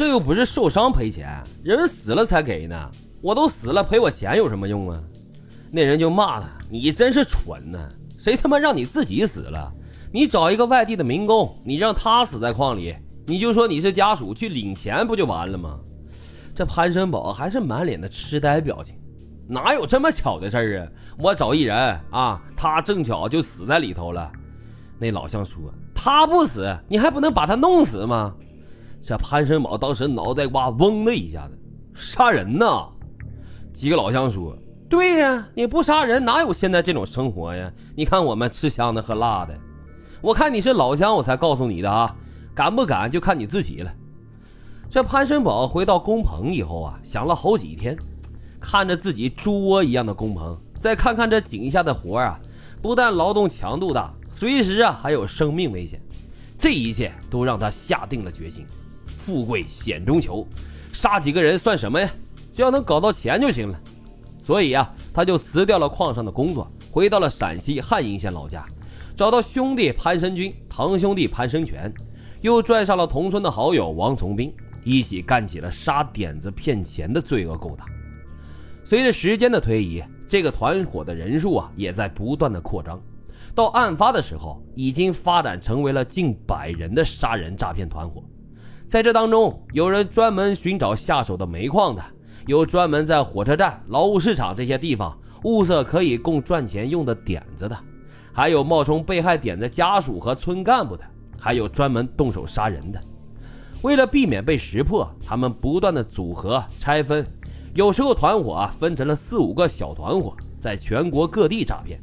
这又不是受伤赔钱，人死了才给呢。我都死了，赔我钱有什么用啊？那人就骂他：“你真是蠢呢！谁他妈让你自己死了？你找一个外地的民工，你让他死在矿里，你就说你是家属去领钱不就完了吗？”这潘生宝还是满脸的痴呆表情，哪有这么巧的事儿啊？我找一人啊，他正巧就死在里头了。那老乡说：“他不死，你还不能把他弄死吗？”这潘生宝当时脑袋瓜嗡的一下子，杀人呐！几个老乡说。对呀，你不杀人哪有现在这种生活呀？你看我们吃香的喝辣的，我看你是老乡，我才告诉你的啊，敢不敢就看你自己了。这潘生宝回到工棚以后啊，想了好几天，看着自己猪窝一样的工棚，再看看这井下的活啊，不但劳动强度大，随时啊还有生命危险，这一切都让他下定了决心。富贵险中求，杀几个人算什么呀？只要能搞到钱就行了。所以啊，他就辞掉了矿上的工作，回到了陕西汉阴县老家，找到兄弟潘申军、堂兄弟潘生全，又拽上了同村的好友王从兵，一起干起了杀点子骗钱的罪恶勾当。随着时间的推移，这个团伙的人数啊也在不断的扩张，到案发的时候，已经发展成为了近百人的杀人诈骗团伙。在这当中，有人专门寻找下手的煤矿的。有专门在火车站、劳务市场这些地方物色可以供赚钱用的点子的，还有冒充被害点子家属和村干部的，还有专门动手杀人的。为了避免被识破，他们不断的组合拆分，有时候团伙啊分成了四五个小团伙，在全国各地诈骗。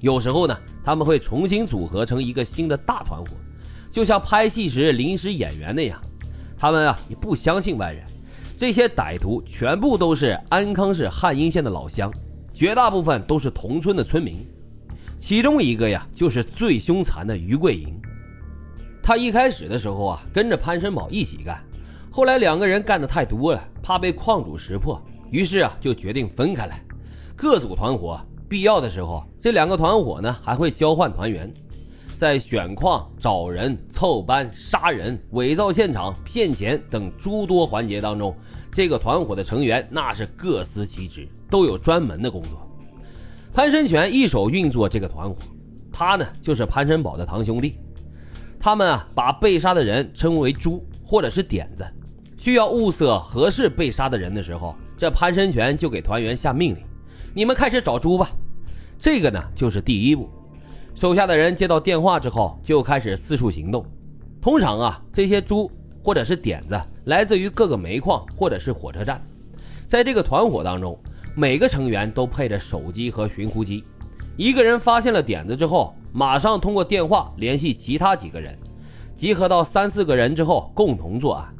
有时候呢，他们会重新组合成一个新的大团伙，就像拍戏时临时演员那样。他们啊也不相信外人。这些歹徒全部都是安康市汉阴县的老乡，绝大部分都是同村的村民。其中一个呀，就是最凶残的于桂英。他一开始的时候啊，跟着潘申宝一起干，后来两个人干的太多了，怕被矿主识破，于是啊，就决定分开来，各组团伙。必要的时候，这两个团伙呢，还会交换团员，在选矿、找人、凑班、杀人、伪造现场、骗钱等诸多环节当中。这个团伙的成员那是各司其职，都有专门的工作。潘申全一手运作这个团伙，他呢就是潘申宝的堂兄弟。他们啊把被杀的人称为“猪”或者是“点子”，需要物色合适被杀的人的时候，这潘申全就给团员下命令：“你们开始找猪吧。”这个呢就是第一步。手下的人接到电话之后，就开始四处行动。通常啊这些猪。或者是点子来自于各个煤矿或者是火车站，在这个团伙当中，每个成员都配着手机和寻呼机。一个人发现了点子之后，马上通过电话联系其他几个人，集合到三四个人之后共同作案。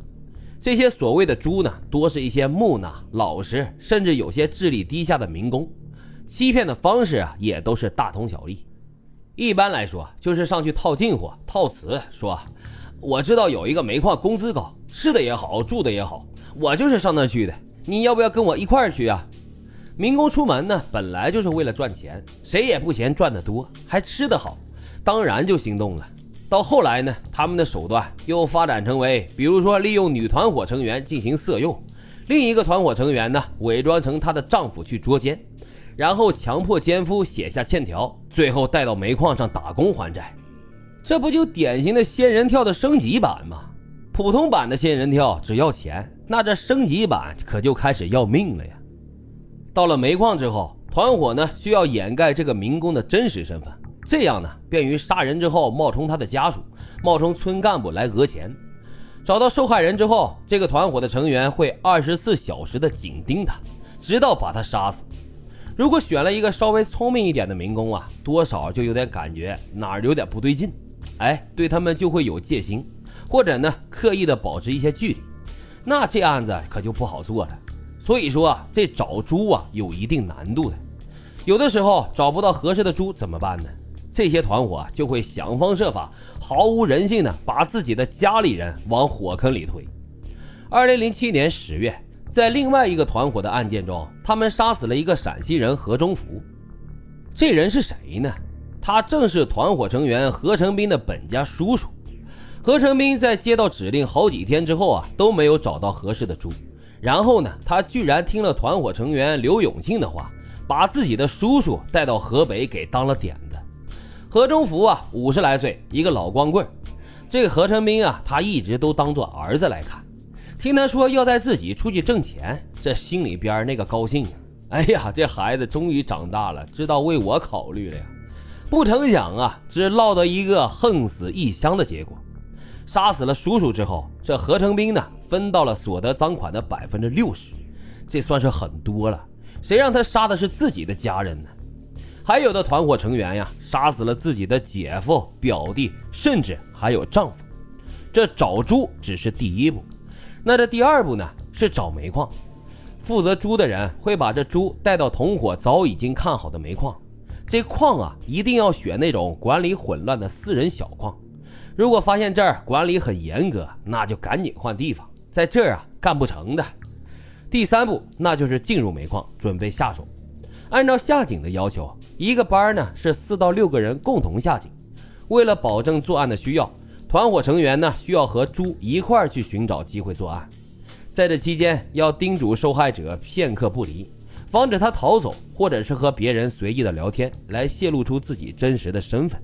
这些所谓的“猪”呢，多是一些木讷、老实，甚至有些智力低下的民工。欺骗的方式啊，也都是大同小异。一般来说，就是上去套近乎、套词，说。我知道有一个煤矿工资高，吃的也好，住的也好，我就是上那去的。你要不要跟我一块去啊？民工出门呢，本来就是为了赚钱，谁也不嫌赚得多，还吃得好，当然就心动了。到后来呢，他们的手段又发展成为，比如说利用女团伙成员进行色诱，另一个团伙成员呢，伪装成她的丈夫去捉奸，然后强迫奸夫写下欠条，最后带到煤矿上打工还债。这不就典型的仙人跳的升级版吗？普通版的仙人跳只要钱，那这升级版可就开始要命了呀！到了煤矿之后，团伙呢需要掩盖这个民工的真实身份，这样呢便于杀人之后冒充他的家属，冒充村干部来讹钱。找到受害人之后，这个团伙的成员会二十四小时的紧盯他，直到把他杀死。如果选了一个稍微聪明一点的民工啊，多少就有点感觉哪儿有点不对劲。哎，对他们就会有戒心，或者呢刻意的保持一些距离，那这案子可就不好做了。所以说啊，这找猪啊有一定难度的。有的时候找不到合适的猪怎么办呢？这些团伙就会想方设法，毫无人性的把自己的家里人往火坑里推。二零零七年十月，在另外一个团伙的案件中，他们杀死了一个陕西人何忠福。这人是谁呢？他正是团伙成员何成斌的本家叔叔。何成斌在接到指令好几天之后啊，都没有找到合适的猪。然后呢，他居然听了团伙成员刘永庆的话，把自己的叔叔带到河北给当了点子。何忠福啊，五十来岁，一个老光棍。这个何成斌啊，他一直都当做儿子来看。听他说要带自己出去挣钱，这心里边那个高兴啊！哎呀，这孩子终于长大了，知道为我考虑了呀。不成想啊，只落得一个横死异乡的结果。杀死了叔叔之后，这何成斌呢，分到了所得赃款的百分之六十，这算是很多了。谁让他杀的是自己的家人呢？还有的团伙成员呀，杀死了自己的姐夫、表弟，甚至还有丈夫。这找猪只是第一步，那这第二步呢？是找煤矿。负责猪的人会把这猪带到同伙早已经看好的煤矿，这矿啊，一定要选那种管理混乱的私人小矿。如果发现这儿管理很严格，那就赶紧换地方，在这儿啊干不成的。第三步，那就是进入煤矿，准备下手。按照下井的要求，一个班呢是四到六个人共同下井。为了保证作案的需要，团伙成员呢需要和猪一块去寻找机会作案。在这期间，要叮嘱受害者片刻不离，防止他逃走，或者是和别人随意的聊天，来泄露出自己真实的身份。